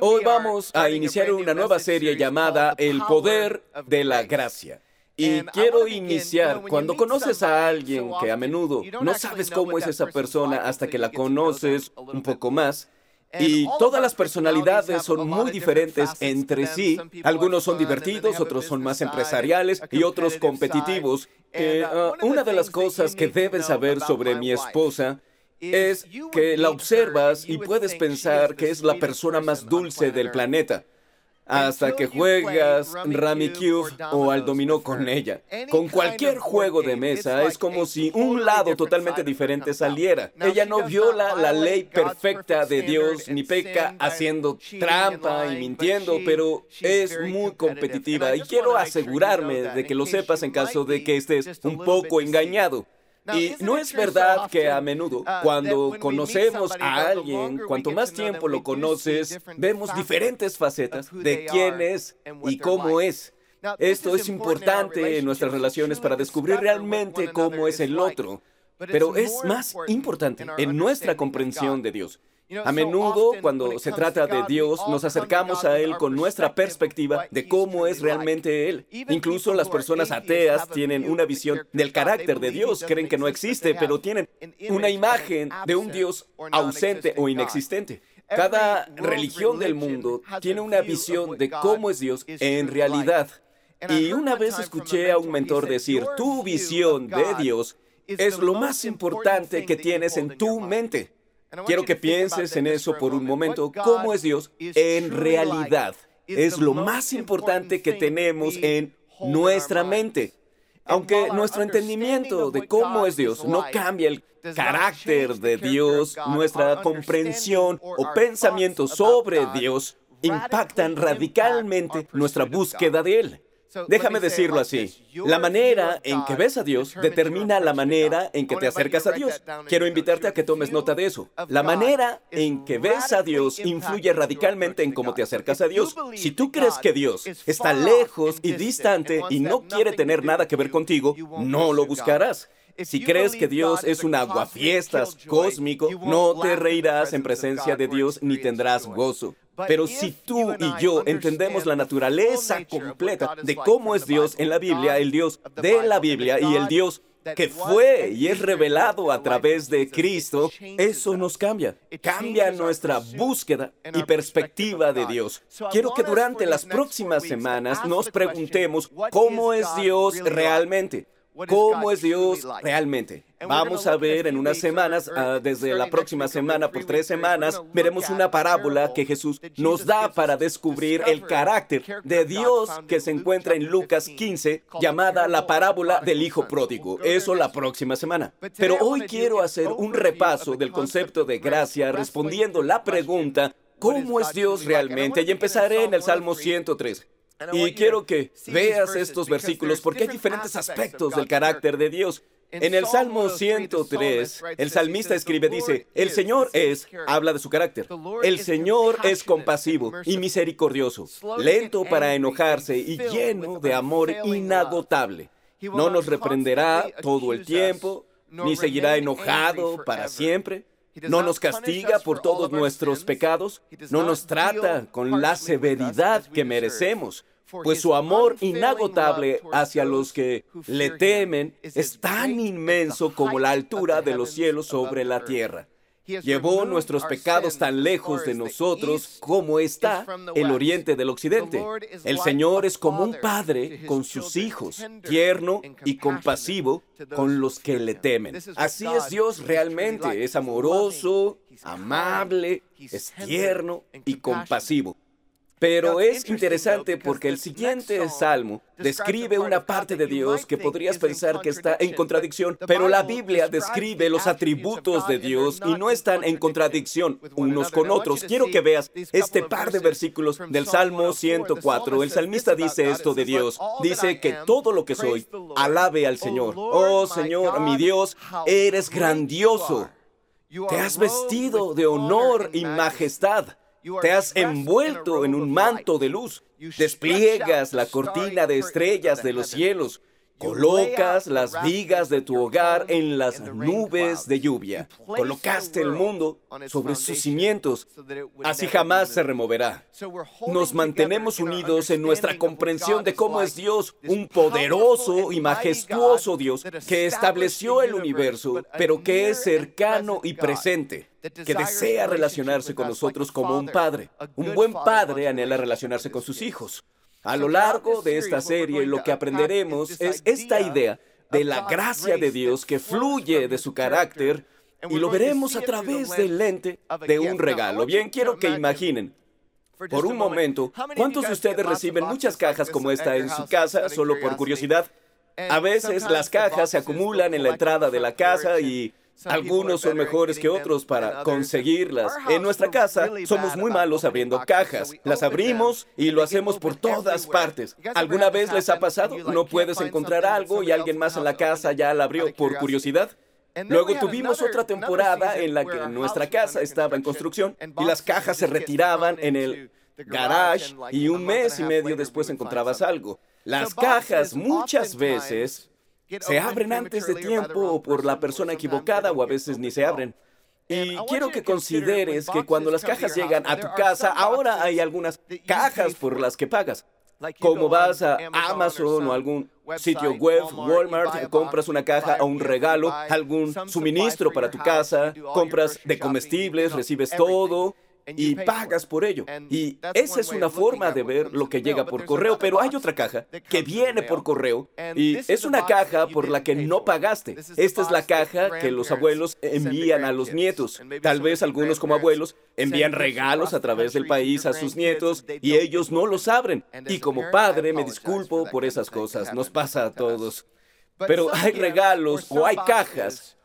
Hoy vamos a iniciar una nueva serie llamada El Poder de la Gracia. Y quiero iniciar cuando conoces a alguien que a menudo no sabes cómo es esa persona hasta que la conoces un poco más. Y todas las personalidades son muy diferentes entre sí. Algunos son divertidos, otros son más empresariales y otros competitivos. Eh, uh, una de las cosas que debes saber sobre mi esposa es que la observas y puedes pensar que es la persona más dulce del planeta. Hasta que juegas Rami Cube o al dominó con ella. Con cualquier juego de mesa es como si un lado totalmente diferente saliera. Ella no viola la ley perfecta de Dios ni peca haciendo trampa y mintiendo, pero es muy competitiva. Y quiero asegurarme de que lo sepas en caso de que estés un poco engañado. Y no es verdad que a menudo, uh, cuando conocemos a alguien, cuanto más tiempo lo conoces, vemos diferentes facetas de quién es y cómo es. Esto es importante en nuestras relaciones para descubrir realmente cómo es el otro, pero es más importante en nuestra comprensión de Dios. A menudo, cuando se trata de Dios, nos acercamos a Él con nuestra perspectiva de cómo es realmente Él. Incluso las personas ateas tienen una visión del carácter de Dios, creen que no existe, pero tienen una imagen de un Dios ausente o inexistente. Cada religión del mundo tiene una visión de cómo es Dios en realidad. Y una vez escuché a un mentor decir, tu visión de Dios es lo más importante que tienes en tu mente. Quiero que pienses en eso por un momento. ¿Cómo es Dios en realidad? Es lo más importante que tenemos en nuestra mente. Aunque nuestro entendimiento de cómo es Dios no cambia el carácter de Dios, nuestra comprensión o pensamiento sobre Dios impactan radicalmente nuestra búsqueda de Él. Déjame decirlo así. La manera en que ves a Dios determina la manera en que te acercas a Dios. Quiero invitarte a que tomes nota de eso. La manera en que ves a Dios influye radicalmente en cómo te acercas a Dios. Si tú crees que Dios está lejos y distante y no quiere tener nada que ver contigo, no lo buscarás. Si crees que Dios es un aguafiestas cósmico, no te reirás en presencia de Dios ni tendrás gozo. Pero si tú y yo entendemos la naturaleza completa de cómo es Dios en la Biblia, el Dios de la Biblia y el Dios que fue y es revelado a través de Cristo, eso nos cambia. Cambia nuestra búsqueda y perspectiva de Dios. Quiero que durante las próximas semanas nos preguntemos cómo es Dios realmente. ¿Cómo es Dios realmente? Vamos a ver en unas semanas, desde la próxima semana por tres semanas, veremos una parábola que Jesús nos da para descubrir el carácter de Dios que se encuentra en Lucas 15, llamada la parábola del Hijo Pródigo. Eso la próxima semana. Pero hoy quiero hacer un repaso del concepto de gracia respondiendo la pregunta, ¿cómo es Dios realmente? Y empezaré en el Salmo 103. Y quiero que veas estos versículos porque hay diferentes aspectos del carácter de Dios. En el Salmo 103, el salmista escribe, dice, el Señor es, habla de su carácter, el Señor es compasivo y misericordioso, lento para enojarse y lleno de amor inagotable. No nos reprenderá todo el tiempo, ni seguirá enojado para siempre. No nos castiga por todos nuestros pecados, no nos trata con la severidad que merecemos pues su amor inagotable hacia los que le temen es tan inmenso como la altura de los cielos sobre la tierra. Llevó nuestros pecados tan lejos de nosotros como está el oriente del occidente. El Señor es como un padre con sus hijos, tierno y compasivo con los que le temen. Así es Dios realmente, es amoroso, amable, es tierno y compasivo. Pero es interesante porque el siguiente salmo describe una parte de Dios que podrías pensar que está en contradicción, pero la Biblia describe los atributos de Dios y no están en contradicción unos con otros. Quiero que veas este par de versículos del Salmo 104. El salmista dice esto de Dios. Dice que todo lo que soy, alabe al Señor. Oh Señor, mi Dios, eres grandioso. Te has vestido de honor y majestad. Te has envuelto en un manto de luz. Despliegas la cortina de estrellas de los cielos. Colocas las vigas de tu hogar en las nubes de lluvia. Colocaste el mundo sobre sus cimientos. Así jamás se removerá. Nos mantenemos unidos en nuestra comprensión de cómo es Dios, un poderoso y majestuoso Dios que estableció el universo, pero que es cercano y presente que desea relacionarse con nosotros como un padre. Un buen padre anhela relacionarse con sus hijos. A lo largo de esta serie lo que aprenderemos es esta idea de la gracia de Dios que fluye de su carácter y lo veremos a través del lente de un regalo. Bien, quiero que imaginen por un momento, ¿cuántos de ustedes reciben muchas cajas como esta en su casa solo por curiosidad? A veces las cajas se acumulan en la entrada de la casa y algunos son mejores que otros para conseguirlas. En nuestra casa somos muy malos abriendo cajas. Las abrimos y lo hacemos por todas partes. ¿Alguna vez les ha pasado? No puedes encontrar algo y alguien más en la casa ya la abrió por curiosidad. Luego tuvimos otra temporada en la que nuestra casa estaba en construcción y las cajas se retiraban en el garage y un mes y medio después encontrabas algo. Las cajas muchas veces se abren antes de tiempo o por la persona equivocada o a veces ni se abren. Y quiero que consideres que cuando las cajas llegan a tu casa, ahora hay algunas cajas por las que pagas. Como vas a Amazon o algún sitio web, Walmart, compras una caja o un regalo, algún suministro para tu casa, compras de comestibles, recibes todo, y pagas por ello. Y esa es una forma de ver lo que llega por correo, pero hay otra caja que viene por correo y es una caja por la que no pagaste. Esta es la caja que los abuelos envían a los nietos. Tal vez algunos como abuelos envían regalos a través del país a sus nietos y ellos no los abren. Y como padre me disculpo por esas cosas, nos pasa a todos. Pero hay regalos o hay cajas.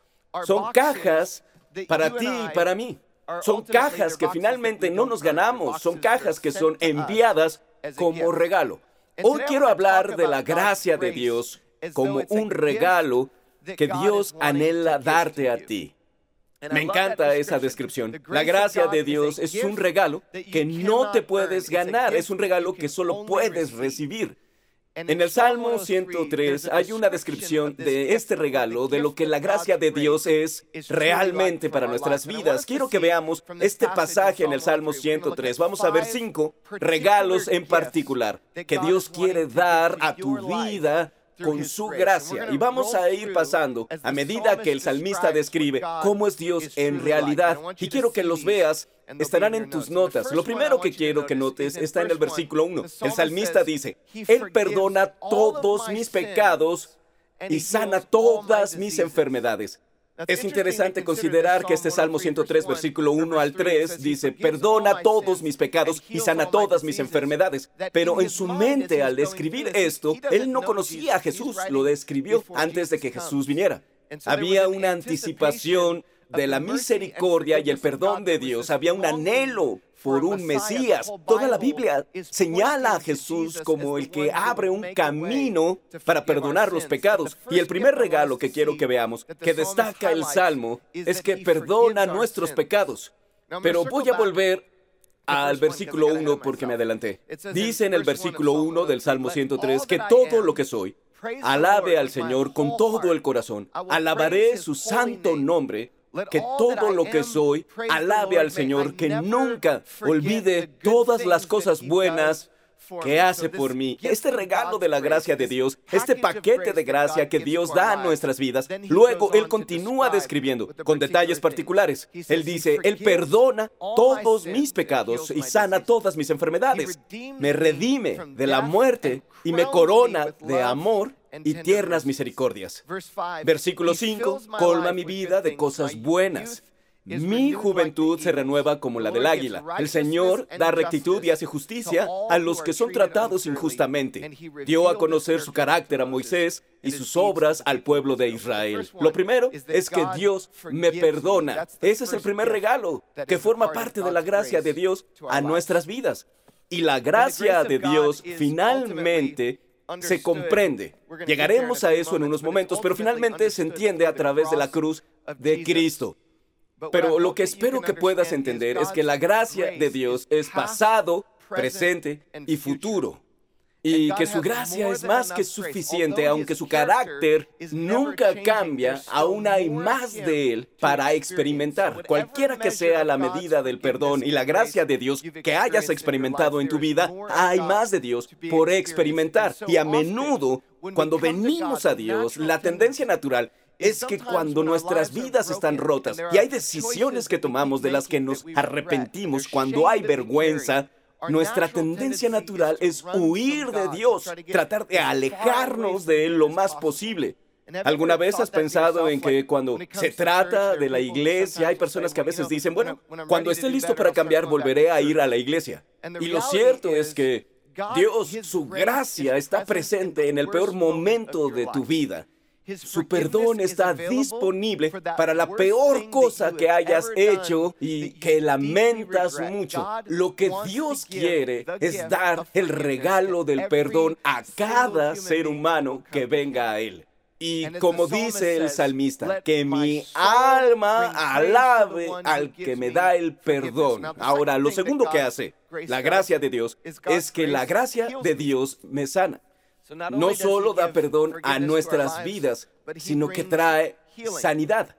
Son cajas para ti y para mí. Son cajas que finalmente no nos ganamos, son cajas que son enviadas como regalo. Hoy quiero hablar de la gracia de Dios como un regalo que Dios anhela darte a ti. Me encanta esa descripción. La gracia de Dios es un regalo que no te puedes ganar, es un regalo que solo puedes recibir. En el Salmo 103 hay una descripción de este regalo, de lo que la gracia de Dios es realmente para nuestras vidas. Quiero que veamos este pasaje en el Salmo 103. Vamos a ver cinco regalos en particular que Dios quiere dar a tu vida con su gracia. Y vamos a ir pasando a medida que el salmista describe cómo es Dios en realidad. Y quiero que los veas. Estarán en tus notas. Lo primero que quiero que notes está en el versículo 1. El salmista dice, Él perdona todos mis pecados y sana todas mis enfermedades. Es interesante considerar que este Salmo 103, versículo 1 al 3, dice, perdona todos mis pecados y sana todas mis enfermedades. Pero en su mente, al escribir esto, él no conocía a Jesús, lo describió antes de que Jesús viniera. Había una anticipación de la misericordia y el perdón de Dios. Había un anhelo por un Mesías. Toda la Biblia señala a Jesús como el que abre un camino para perdonar los pecados. Y el primer regalo que quiero que veamos, que destaca el Salmo, es que perdona nuestros pecados. Pero voy a volver al versículo 1 porque me adelanté. Dice en el versículo 1 del Salmo 103 que todo lo que soy, alabe al Señor con todo el corazón. Alabaré su santo nombre que todo lo que soy alabe al Señor, que nunca olvide todas las cosas buenas que hace por mí. Este regalo de la gracia de Dios, este paquete de gracia que Dios da a nuestras vidas, luego Él continúa describiendo con detalles particulares. Él dice, Él perdona todos mis pecados y sana todas mis enfermedades. Me redime de la muerte y me corona de amor y tiernas misericordias. Versículo 5, colma mi vida de cosas buenas. Mi juventud se renueva como la del águila. El Señor da rectitud y hace justicia a los que son tratados injustamente. Dio a conocer su carácter a Moisés y sus obras al pueblo de Israel. Lo primero es que Dios me perdona. Ese es el primer regalo que forma parte de la gracia de Dios a nuestras vidas. Y la gracia de Dios finalmente se comprende. Llegaremos a eso en unos momentos, pero finalmente se entiende a través de la cruz de Cristo. Pero lo que espero que puedas entender es que la gracia de Dios es pasado, presente y futuro. Y que su gracia es más que suficiente, aunque su carácter nunca cambia, aún hay más de él para experimentar. Cualquiera que sea la medida del perdón y la gracia de Dios que hayas experimentado en tu vida, hay más de Dios por experimentar. Y a menudo, cuando venimos a Dios, la tendencia natural es que cuando nuestras vidas están rotas y hay decisiones que tomamos de las que nos arrepentimos, cuando hay vergüenza, nuestra tendencia natural es huir de Dios, tratar de alejarnos de Él lo más posible. ¿Alguna vez has pensado en que cuando se trata de la iglesia hay personas que a veces dicen, bueno, cuando esté listo para cambiar volveré a ir a la iglesia? Y lo cierto es que Dios, su gracia está presente en el peor momento de tu vida. Su perdón está disponible para la peor cosa que hayas hecho y que lamentas mucho. Lo que Dios quiere es dar el regalo del perdón a cada ser humano que venga a Él. Y como dice el salmista, que mi alma alabe al que me da el perdón. Ahora, lo segundo que hace la gracia de Dios es que la gracia de Dios me sana no solo da perdón a nuestras vidas, sino que trae sanidad.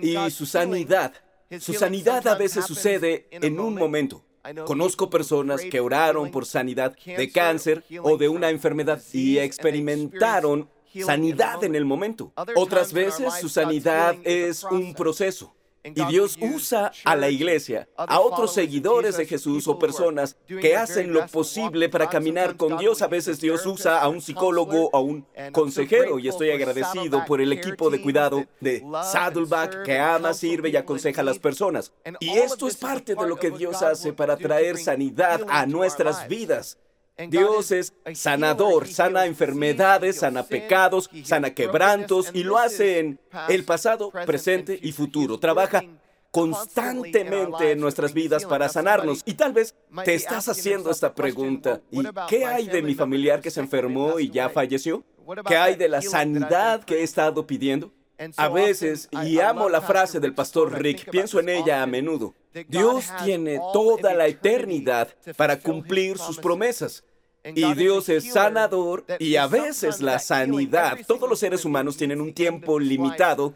Y su sanidad, su sanidad a veces sucede en un momento. Conozco personas que oraron por sanidad de cáncer o de una enfermedad y experimentaron sanidad en el momento. Otras veces su sanidad es un proceso. Y Dios usa a la iglesia, a otros seguidores de Jesús o personas que hacen lo posible para caminar con Dios. A veces Dios usa a un psicólogo o a un consejero y estoy agradecido por el equipo de cuidado de Saddleback que ama, sirve y aconseja a las personas. Y esto es parte de lo que Dios hace para traer sanidad a nuestras vidas. Dios es sanador, sana enfermedades, sana pecados, sana quebrantos y lo hace en el pasado, presente y futuro. Trabaja constantemente en nuestras vidas para sanarnos. Y tal vez te estás haciendo esta pregunta. ¿Y qué hay de mi familiar que se enfermó y ya falleció? ¿Qué hay de la sanidad que he estado pidiendo? A veces, y amo la frase del pastor Rick, pienso en ella a menudo. Dios tiene toda la eternidad para cumplir sus promesas. Y Dios es sanador y a veces la sanidad. Todos los seres humanos tienen un tiempo limitado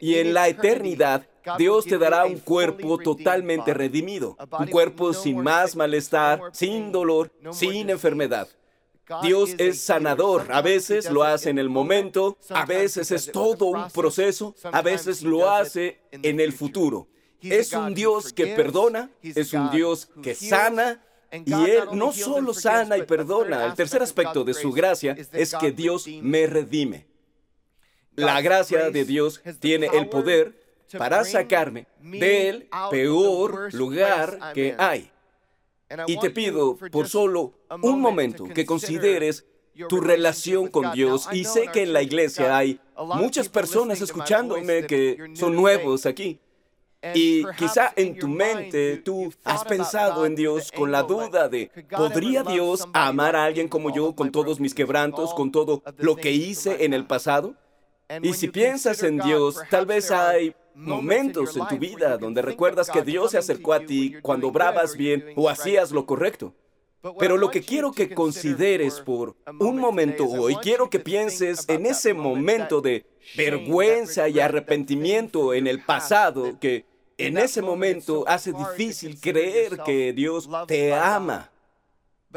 y en la eternidad Dios te dará un cuerpo totalmente redimido, un cuerpo sin más malestar, sin dolor, sin enfermedad. Dios es sanador. A veces lo hace en el momento, a veces es todo un proceso, a veces lo hace en el futuro. Es un Dios que perdona, es un Dios que sana y Él no solo sana y perdona, el tercer aspecto de su gracia es que Dios me redime. La gracia de Dios tiene el poder para sacarme del peor lugar que hay. Y te pido por solo un momento que consideres tu relación con Dios. Y sé que en la iglesia hay muchas personas escuchándome que son nuevos aquí. Y quizá en tu mente tú has pensado en Dios con la duda de, ¿podría Dios amar a alguien como yo con todos mis quebrantos, con todo lo que hice en el pasado? Y si piensas en Dios, tal vez hay momentos en tu vida donde recuerdas que Dios se acercó a ti cuando obrabas bien o hacías lo correcto. Pero lo que quiero que consideres por un momento hoy, quiero que pienses en ese momento de vergüenza y arrepentimiento en el pasado que en ese momento hace difícil creer que Dios te ama.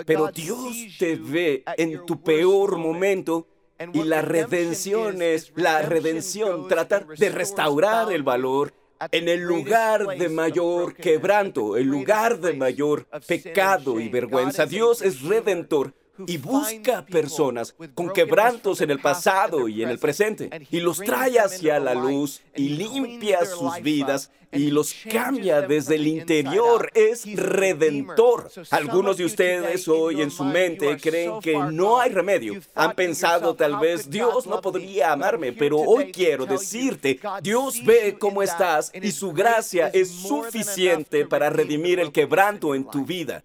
Pero Dios te ve en tu peor momento y la redención es la redención, tratar de restaurar el valor en el lugar de mayor quebranto, el lugar de mayor pecado y vergüenza. Dios es redentor y busca personas con quebrantos en el pasado y en el presente y los trae hacia la luz y limpia sus vidas y los cambia desde el interior. Es redentor. Algunos de ustedes hoy en su mente creen que no hay remedio. Han pensado tal vez, Dios no podría amarme, pero hoy quiero decirte, Dios ve cómo estás y su gracia es suficiente para redimir el quebranto en tu vida.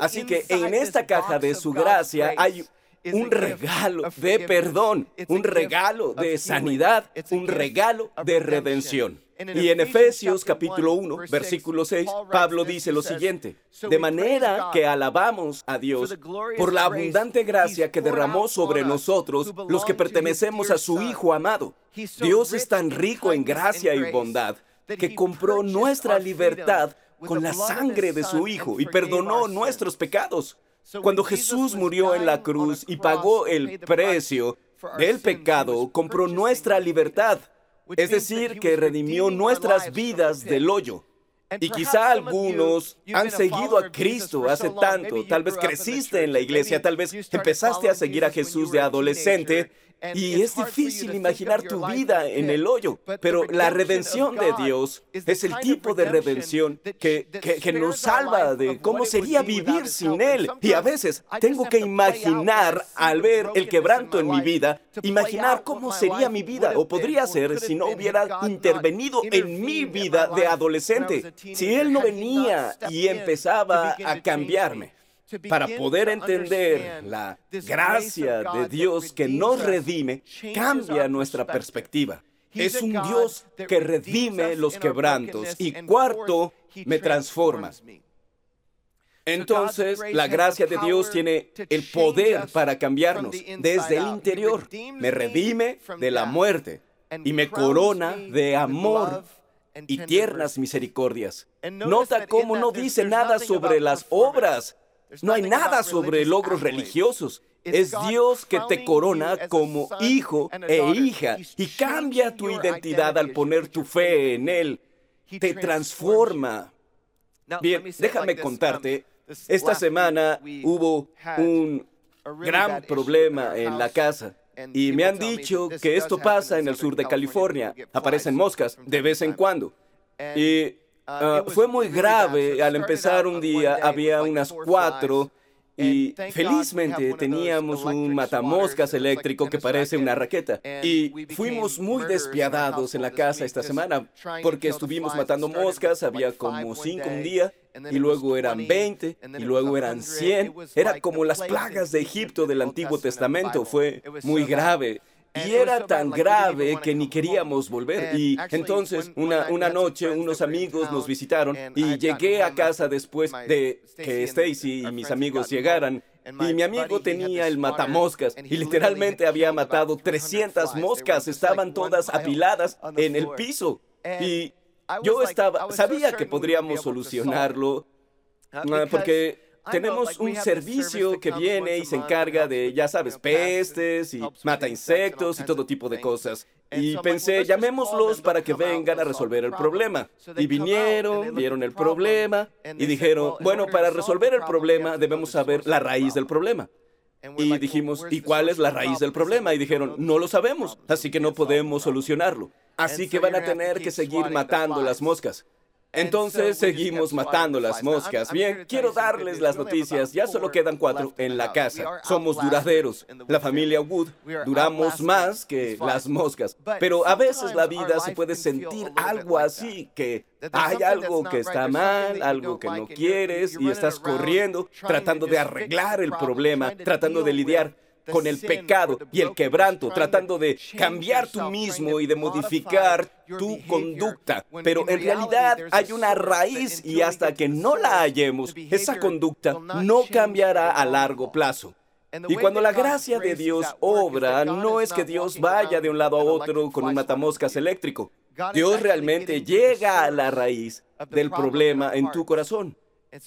Así que en esta caja de su gracia hay un regalo de perdón, un regalo de sanidad, un regalo de redención. Y en Efesios capítulo 1, versículo 6, Pablo dice lo siguiente, de manera que alabamos a Dios por la abundante gracia que derramó sobre nosotros los que pertenecemos a su Hijo amado. Dios es tan rico en gracia y bondad que compró nuestra libertad con la sangre de su Hijo y perdonó nuestros pecados. Cuando Jesús murió en la cruz y pagó el precio del pecado, compró nuestra libertad. Es decir, que redimió nuestras vidas del hoyo. Y quizá algunos han seguido a Cristo hace tanto, tal vez creciste en la iglesia, tal vez empezaste a seguir a Jesús de adolescente y es difícil imaginar tu vida en el hoyo, pero la redención de Dios es el tipo de redención que, que, nos salva de cómo sería vivir sin Él. Y a veces tengo que imaginar al ver el quebranto en mi vida, imaginar cómo sería mi vida o podría ser si no hubiera intervenido en mi vida de adolescente, si Él no venía y empezaba a cambiarme para poder entender la gracia de Dios que nos redime, cambia nuestra perspectiva. Es un Dios que redime los quebrantos. Y cuarto, me transforma. Entonces, la gracia de Dios tiene el poder para cambiarnos desde el interior. Me redime de la muerte y me corona de amor y tiernas misericordias. Nota cómo no dice nada sobre las obras no hay nada sobre logros religiosos. Es Dios que te corona como hijo e hija y cambia tu identidad al poner tu fe en Él. Te transforma. Bien, déjame contarte, esta semana hubo un gran problema en la casa. Y me han dicho que esto pasa en el sur de California. Aparecen moscas de vez en cuando. Y Ah, fue muy grave. Al empezar un día había unas cuatro y felizmente teníamos un matamoscas eléctrico que parece una raqueta. Y fuimos muy despiadados en la casa esta semana porque estuvimos matando moscas, había como cinco un día. Y luego eran 20, y luego eran 100. Era como las plagas de Egipto del Antiguo Testamento. Fue muy grave. Y era tan grave que ni queríamos volver. Y entonces, una, una noche, unos amigos nos visitaron y llegué a casa después de que Stacy y mis amigos llegaran. Y mi amigo tenía el matamoscas y literalmente había matado 300 moscas. Estaban todas apiladas en el piso. Y yo estaba, sabía que podríamos solucionarlo porque tenemos un servicio que viene y se encarga de, ya sabes, pestes y mata insectos y todo tipo de cosas. Y pensé, llamémoslos para que vengan a resolver el problema. Y vinieron, vieron el problema y dijeron, bueno, para resolver el problema debemos saber la raíz del problema. Y dijimos, ¿y cuál es la raíz del problema? Y dijeron, no lo sabemos, así que no podemos solucionarlo. Así que van a tener que seguir matando las moscas. Entonces seguimos matando las moscas. Bien, quiero darles las noticias. Ya solo quedan cuatro en la casa. Somos duraderos. La familia Wood duramos más que las moscas. Pero a veces la vida se puede sentir algo así, que hay algo que está mal, algo que no quieres y estás corriendo, tratando de arreglar el problema, tratando de lidiar con el pecado y el quebranto, tratando de cambiar tú mismo y de modificar tu conducta. Pero en realidad hay una raíz y hasta que no la hallemos, esa conducta no cambiará a largo plazo. Y cuando la gracia de Dios obra, no es que Dios vaya de un lado a otro con un matamoscas eléctrico. Dios realmente llega a la raíz del problema en tu corazón.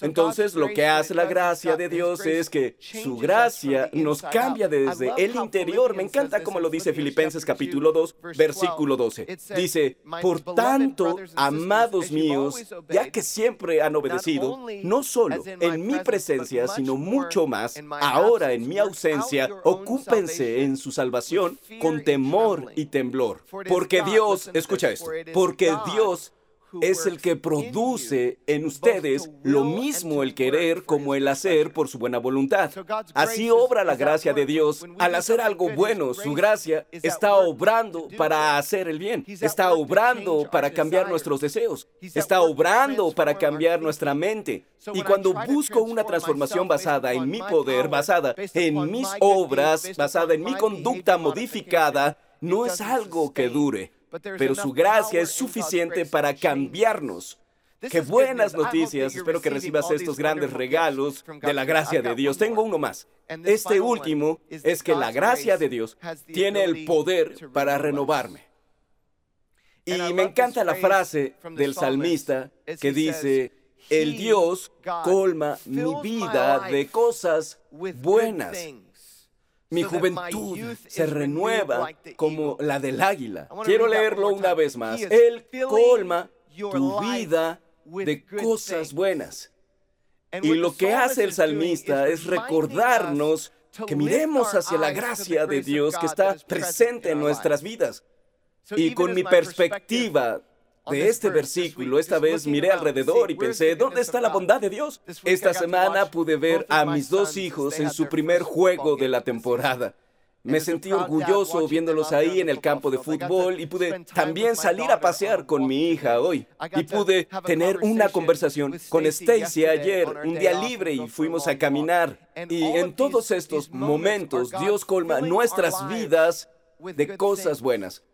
Entonces lo que hace la gracia de Dios es que su gracia nos cambia desde el interior. Me encanta como lo dice Filipenses capítulo 2, versículo 12. Dice, por tanto, amados míos, ya que siempre han obedecido, no solo en mi presencia, sino mucho más, ahora en mi ausencia, ocúpense en su salvación con temor y temblor. Porque Dios, escucha esto, porque Dios es el que produce en ustedes lo mismo el querer como el hacer por su buena voluntad. Así obra la gracia de Dios. Al hacer algo bueno, su gracia está obrando para hacer el bien. Está obrando para cambiar nuestros deseos. Está obrando para cambiar nuestra mente. Y cuando busco una transformación basada en mi poder, basada en mis obras, basada en mi conducta modificada, no es algo que dure pero su gracia es suficiente para cambiarnos. Qué buenas noticias. Espero que recibas estos grandes regalos de la gracia de Dios. Tengo uno más. Este último es que la gracia de Dios tiene el poder para renovarme. Y me encanta la frase del salmista que dice, el Dios colma mi vida de cosas buenas. Mi juventud se renueva como la del águila. Quiero leerlo una vez más. Él colma tu vida de cosas buenas. Y lo que hace el salmista es recordarnos que miremos hacia la gracia de Dios que está presente en nuestras vidas. Y con mi perspectiva de este versículo, esta vez miré alrededor y pensé, ¿dónde está la bondad de Dios? Esta semana pude ver a mis dos hijos en su primer juego de la temporada. Me sentí orgulloso viéndolos ahí en el campo de fútbol y pude también salir a pasear con mi hija hoy. Y pude tener una conversación con Stacy ayer, un día libre, y fuimos a caminar. Y en todos estos momentos Dios colma nuestras vidas de cosas buenas.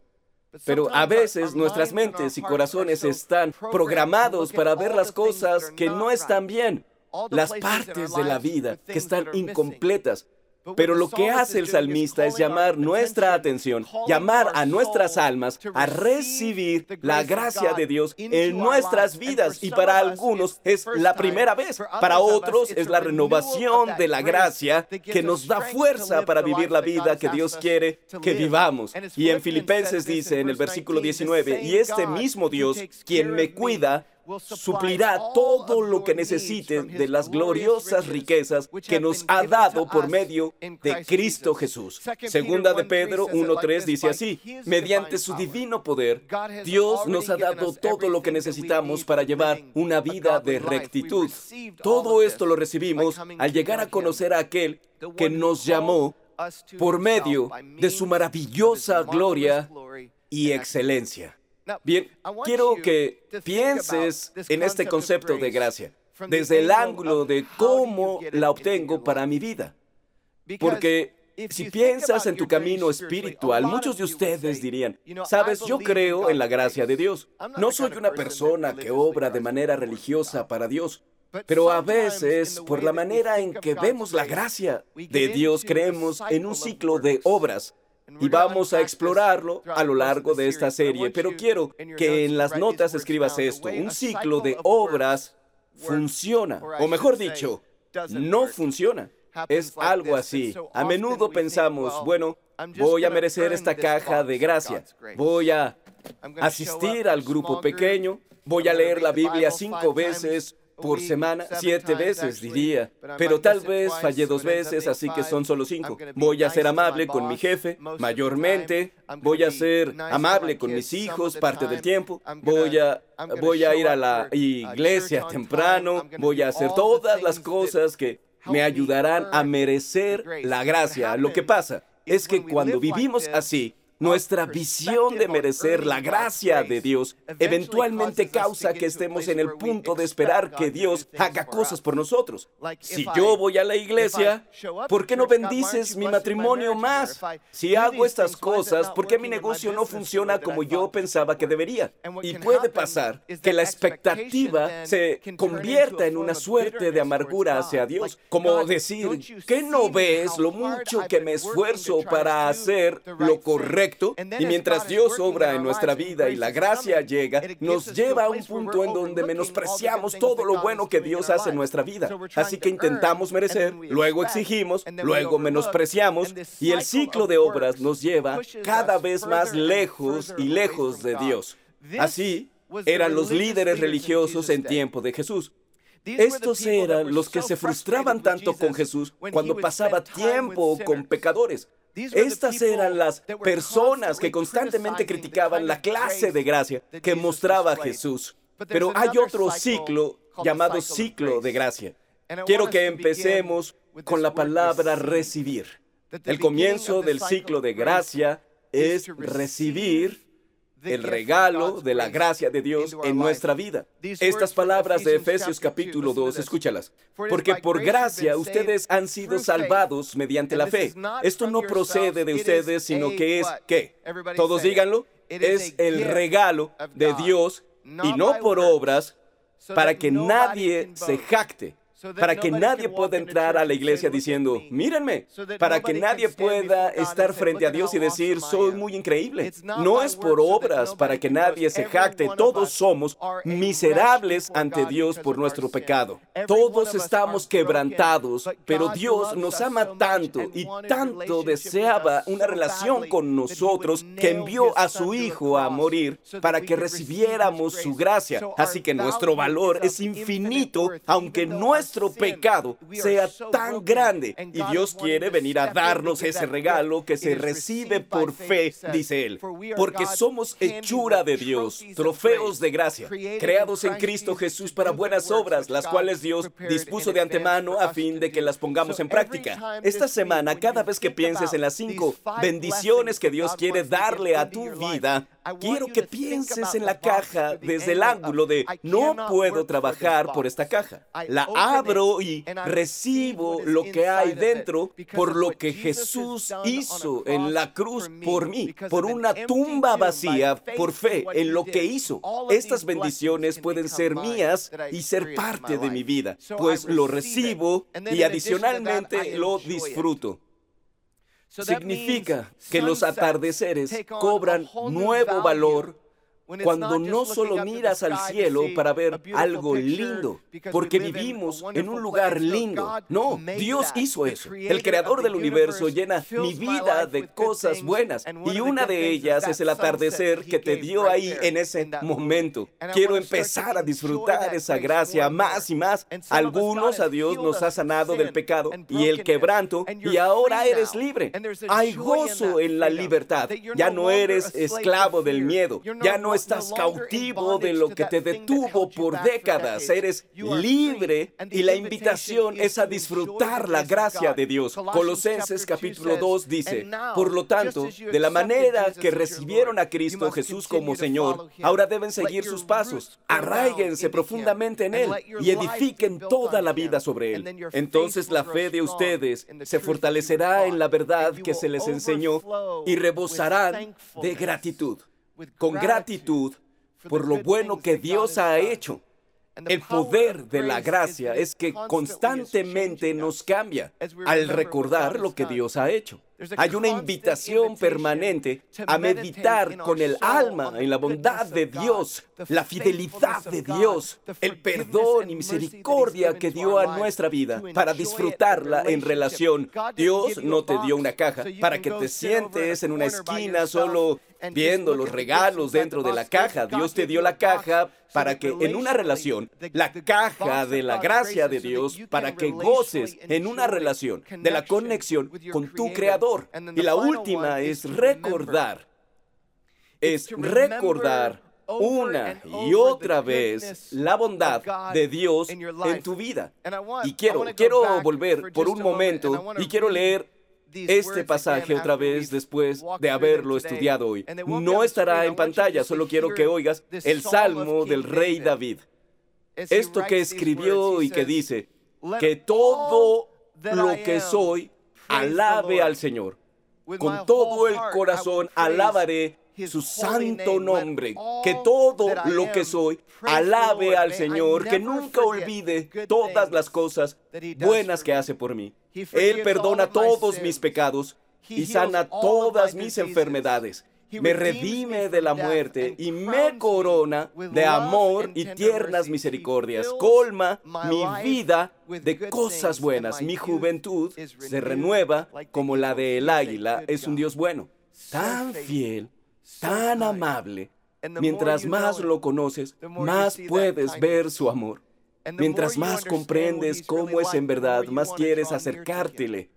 Pero a veces nuestras mentes y corazones están programados para ver las cosas que no están bien, las partes de la vida que están incompletas. Pero lo que hace el salmista es llamar nuestra atención, llamar a nuestras almas a recibir la gracia de Dios en nuestras vidas. Y para algunos es la primera vez, para otros es la renovación de la gracia que nos da fuerza para vivir la vida que Dios quiere que vivamos. Y en Filipenses dice en el versículo 19, y este mismo Dios, quien me cuida, suplirá todo lo que necesiten de las gloriosas riquezas que nos ha dado por medio de Cristo Jesús. Segunda de Pedro 1.3 dice así, mediante su divino poder, Dios nos ha dado todo lo que necesitamos para llevar una vida de rectitud. Todo esto lo recibimos al llegar a conocer a aquel que nos llamó por medio de su maravillosa gloria y excelencia. Bien, quiero que pienses en este concepto de gracia desde el ángulo de cómo la obtengo para mi vida. Porque si piensas en tu camino espiritual, muchos de ustedes dirían, sabes, yo creo en la gracia de Dios. No soy una persona que obra de manera religiosa para Dios. Pero a veces, por la manera en que vemos la gracia de Dios, creemos en un ciclo de obras y vamos a explorarlo a lo largo de esta serie, pero quiero que en las notas escribas esto. Un ciclo de obras funciona, o mejor dicho, no funciona. Es algo así. A menudo pensamos, bueno, voy a merecer esta caja de gracia, voy a asistir al grupo pequeño, voy a leer la Biblia cinco veces por semana, siete veces diría, pero tal vez fallé dos veces, así que son solo cinco. Voy a ser amable con mi jefe, mayormente, voy a ser amable con mis hijos parte del tiempo, voy a, voy a ir a la iglesia temprano, voy a hacer todas las cosas que me ayudarán a merecer la gracia. Lo que pasa es que cuando vivimos así, nuestra visión de merecer la gracia de Dios eventualmente causa que estemos en el punto de esperar que Dios haga cosas por nosotros. Si yo voy a la iglesia, ¿por qué no bendices mi matrimonio más? Si hago estas cosas, ¿por qué mi negocio no funciona como yo pensaba que debería? Y puede pasar que la expectativa se convierta en una suerte de amargura hacia Dios, como decir, ¿qué no ves lo mucho que me esfuerzo para hacer lo correcto? Y mientras Dios obra en nuestra vida y la gracia llega, nos lleva a un punto en donde menospreciamos todo lo bueno que Dios hace en nuestra vida. Así que intentamos merecer, luego exigimos, luego menospreciamos y el ciclo de obras nos lleva cada vez más lejos y lejos de Dios. Así eran los líderes religiosos en tiempo de Jesús. Estos eran los que se frustraban tanto con Jesús cuando pasaba tiempo con pecadores. Estas eran las personas que constantemente criticaban la clase de gracia que mostraba Jesús. Pero hay otro ciclo llamado ciclo de gracia. Quiero que empecemos con la palabra recibir. El comienzo del ciclo de gracia es recibir el regalo de la gracia de Dios en nuestra vida. Estas palabras de Efesios capítulo 2, escúchalas. Porque por gracia ustedes han sido salvados mediante la fe. Esto no procede de ustedes, sino que es, ¿qué? Todos díganlo, es el regalo de Dios y no por obras para que nadie se jacte para que nadie pueda entrar a la iglesia diciendo, mírenme, para que nadie pueda estar frente a Dios y decir, soy muy increíble. No es por obras para que nadie se jacte. Todos somos miserables ante Dios por nuestro pecado. Todos estamos quebrantados, pero Dios nos ama tanto y tanto deseaba una relación con nosotros que envió a su Hijo a morir para que recibiéramos su gracia. Así que nuestro valor es infinito, aunque nuestro nuestro pecado sea tan grande. y Dios quiere venir a darnos ese regalo que se recibe por fe, dice Él, porque somos hechura de Dios, trofeos de gracia, creados en Cristo Jesús para buenas obras, las cuales Dios dispuso de antemano a fin de que las pongamos en práctica. Esta semana, cada vez que pienses en las cinco bendiciones que Dios quiere darle a tu vida, quiero que pienses en la caja desde el ángulo de no puedo trabajar por esta caja. La abro y recibo lo que hay dentro por lo que Jesús hizo en la cruz por mí, por una tumba vacía, por fe en lo que hizo. Estas bendiciones pueden ser mías y ser parte de mi vida, pues lo recibo y adicionalmente lo disfruto. Significa que los atardeceres cobran nuevo valor cuando no solo miras al cielo para ver algo lindo, porque vivimos en un lugar lindo. No, Dios hizo eso. El creador del universo llena mi vida de cosas buenas y una de ellas es el atardecer que te dio ahí en ese momento. Quiero empezar a disfrutar esa gracia más y más. Algunos a Dios nos ha sanado del pecado y el quebranto y ahora eres libre. Hay gozo en la libertad. Ya no eres esclavo del miedo. Ya no estás cautivo de lo que te detuvo por décadas. Eres libre y la invitación es a disfrutar la gracia de Dios. Colosenses capítulo 2 dice, por lo tanto, de la manera que recibieron a Cristo Jesús como Señor, ahora deben seguir sus pasos. Arraíguense profundamente en Él y edifiquen toda la vida sobre Él. Entonces la fe de ustedes se fortalecerá en la verdad que se les enseñó y rebosarán de gratitud con gratitud por lo bueno que Dios ha hecho. El poder de la gracia es que constantemente nos cambia al recordar lo que Dios ha hecho. Hay una invitación permanente a meditar con el alma en la bondad de Dios, la fidelidad de Dios, el perdón y misericordia que dio a nuestra vida para disfrutarla en relación. Dios no te dio una caja para que te sientes en una esquina solo viendo los regalos dentro de la caja. Dios te dio la caja para que en una relación, la caja de la gracia de Dios, para que goces en una relación de la conexión con tu Creador y la última es recordar. Es recordar una y otra vez la bondad de Dios en tu vida. Y quiero, quiero volver por un momento y quiero leer este pasaje otra vez después de haberlo estudiado hoy. No estará en pantalla, solo quiero que oigas el salmo del rey David. Esto que escribió y que dice, que todo lo que soy alabe al Señor. Con todo el corazón alabaré su santo nombre. Que todo lo que soy alabe al Señor, que nunca olvide todas las cosas buenas que hace por mí. Él perdona todos mis pecados y sana todas mis enfermedades me redime de la muerte y me corona de amor y tiernas misericordias. Colma mi vida de cosas buenas. Mi juventud se renueva como la del águila. Es un Dios bueno, tan fiel, tan amable. Mientras más lo conoces, más puedes ver su amor. Mientras más comprendes cómo es en verdad, más quieres acercártele.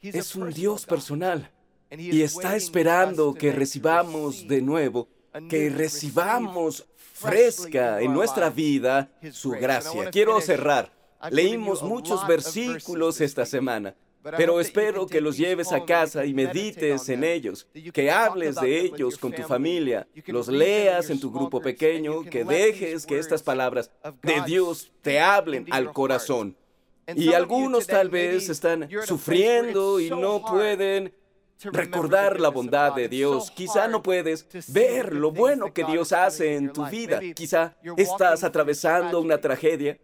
Es un Dios personal y está esperando que recibamos de nuevo, que recibamos fresca en nuestra vida su gracia. Quiero cerrar. Leímos muchos versículos esta semana. Pero espero que los lleves a casa y medites en ellos, que hables de ellos con tu familia, los leas en tu grupo pequeño, que dejes que estas palabras de Dios te hablen al corazón. Y algunos tal vez están sufriendo y no pueden recordar la bondad de Dios. Quizá no puedes ver lo bueno que Dios hace en tu vida. Quizá estás atravesando una tragedia.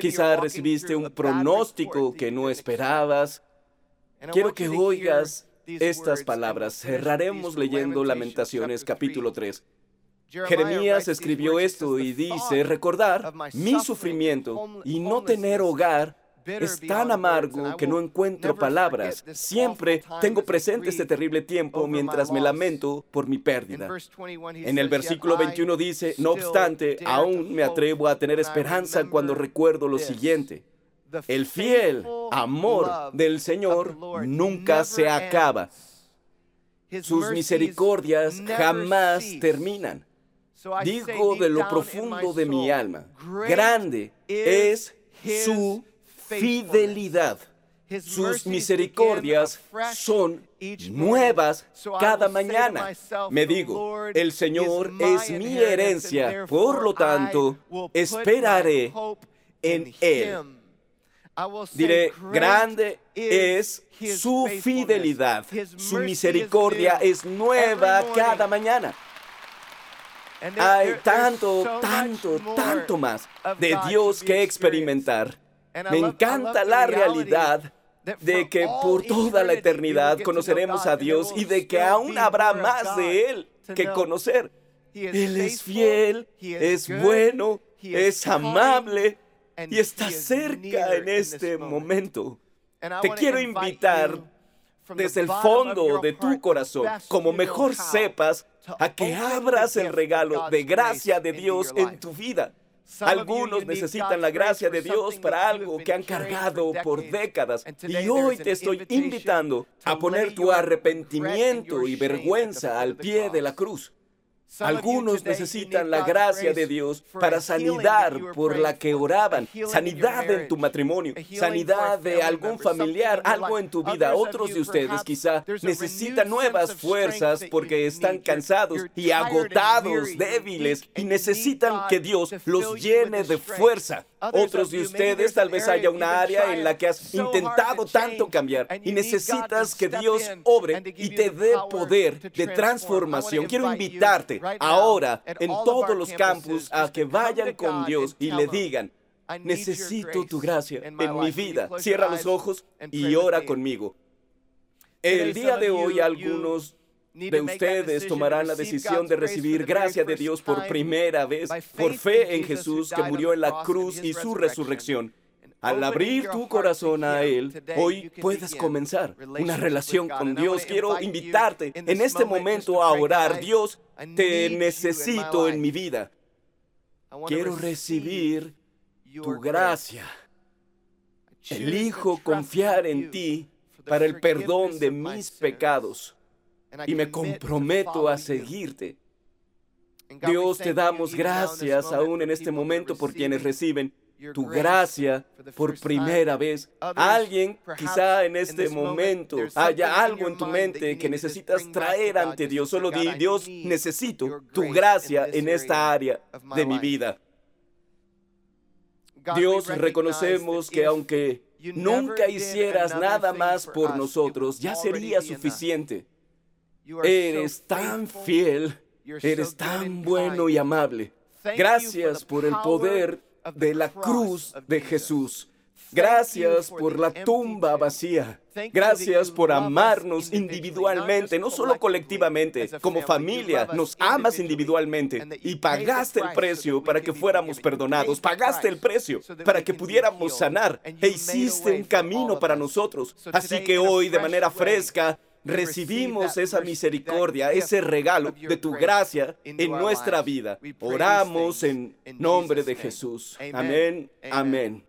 Quizá recibiste un pronóstico que no esperabas. Quiero que oigas estas palabras. Cerraremos leyendo Lamentaciones capítulo 3. Jeremías escribió esto y dice, recordar mi sufrimiento y no tener hogar es tan amargo que no encuentro palabras. Siempre tengo presente este terrible tiempo mientras me lamento por mi pérdida. En el versículo 21 dice, no obstante, aún me atrevo a tener esperanza cuando recuerdo lo siguiente. El fiel amor del Señor nunca se acaba. Sus misericordias jamás terminan. Digo de lo profundo de mi alma, grande es su fidelidad. Sus misericordias son nuevas cada mañana. Me digo, el Señor es mi herencia, por lo tanto, esperaré en Él. Diré, grande es su fidelidad, su misericordia es nueva cada mañana. Hay tanto, tanto, tanto más de Dios que experimentar. Me encanta la realidad de que por toda la eternidad conoceremos a Dios y de que aún habrá más de Él que conocer. Él es fiel, es bueno, es amable y está cerca en este momento. Te quiero invitar desde el fondo de tu corazón, como mejor sepas, a que abras el regalo de gracia de Dios en tu vida. Algunos necesitan la gracia de Dios para algo que han cargado por décadas. Y hoy te estoy invitando a poner tu arrepentimiento y vergüenza al pie de la cruz. Algunos necesitan la gracia de Dios para sanidad por la que oraban, sanidad en tu matrimonio, sanidad de algún familiar, algo en tu vida. Otros de ustedes quizá necesitan nuevas fuerzas porque están cansados y agotados, débiles, y necesitan que Dios los llene de fuerza. Otros de ustedes tal vez haya una área en la que has intentado tanto cambiar y necesitas que Dios obre y te dé poder de transformación. Quiero invitarte ahora en todos los campus a que vayan con Dios y le digan, necesito tu gracia en mi vida. Cierra los ojos y ora conmigo. El día de hoy algunos de ustedes tomarán la decisión de recibir gracia de Dios por primera vez por fe en Jesús que murió en la cruz y su resurrección. Al abrir tu corazón a Él, hoy puedes comenzar una relación con Dios. Quiero invitarte en este momento a orar. Dios, te necesito en mi vida. Quiero recibir tu gracia. Elijo confiar en ti para el perdón de mis pecados y me comprometo a seguirte. Dios, te damos gracias aún en este momento por quienes reciben tu gracia por primera vez. Alguien quizá en este momento haya algo en tu mente que necesitas traer ante Dios. Solo di, Dios, necesito tu gracia en esta área de mi vida. Dios, reconocemos que aunque nunca hicieras nada más por nosotros, ya sería suficiente. Eres tan fiel, eres tan bueno y amable. Gracias por el poder de la cruz de Jesús. Gracias por la tumba vacía. Gracias por amarnos individualmente, no solo colectivamente, como familia. Nos amas individualmente y pagaste el precio para que fuéramos perdonados. Pagaste el precio para que pudiéramos sanar e hiciste un camino para nosotros. Así que hoy, de manera fresca, recibimos esa misericordia, ese regalo de tu gracia en nuestra vida. Oramos en nombre de Jesús. Amén, amén.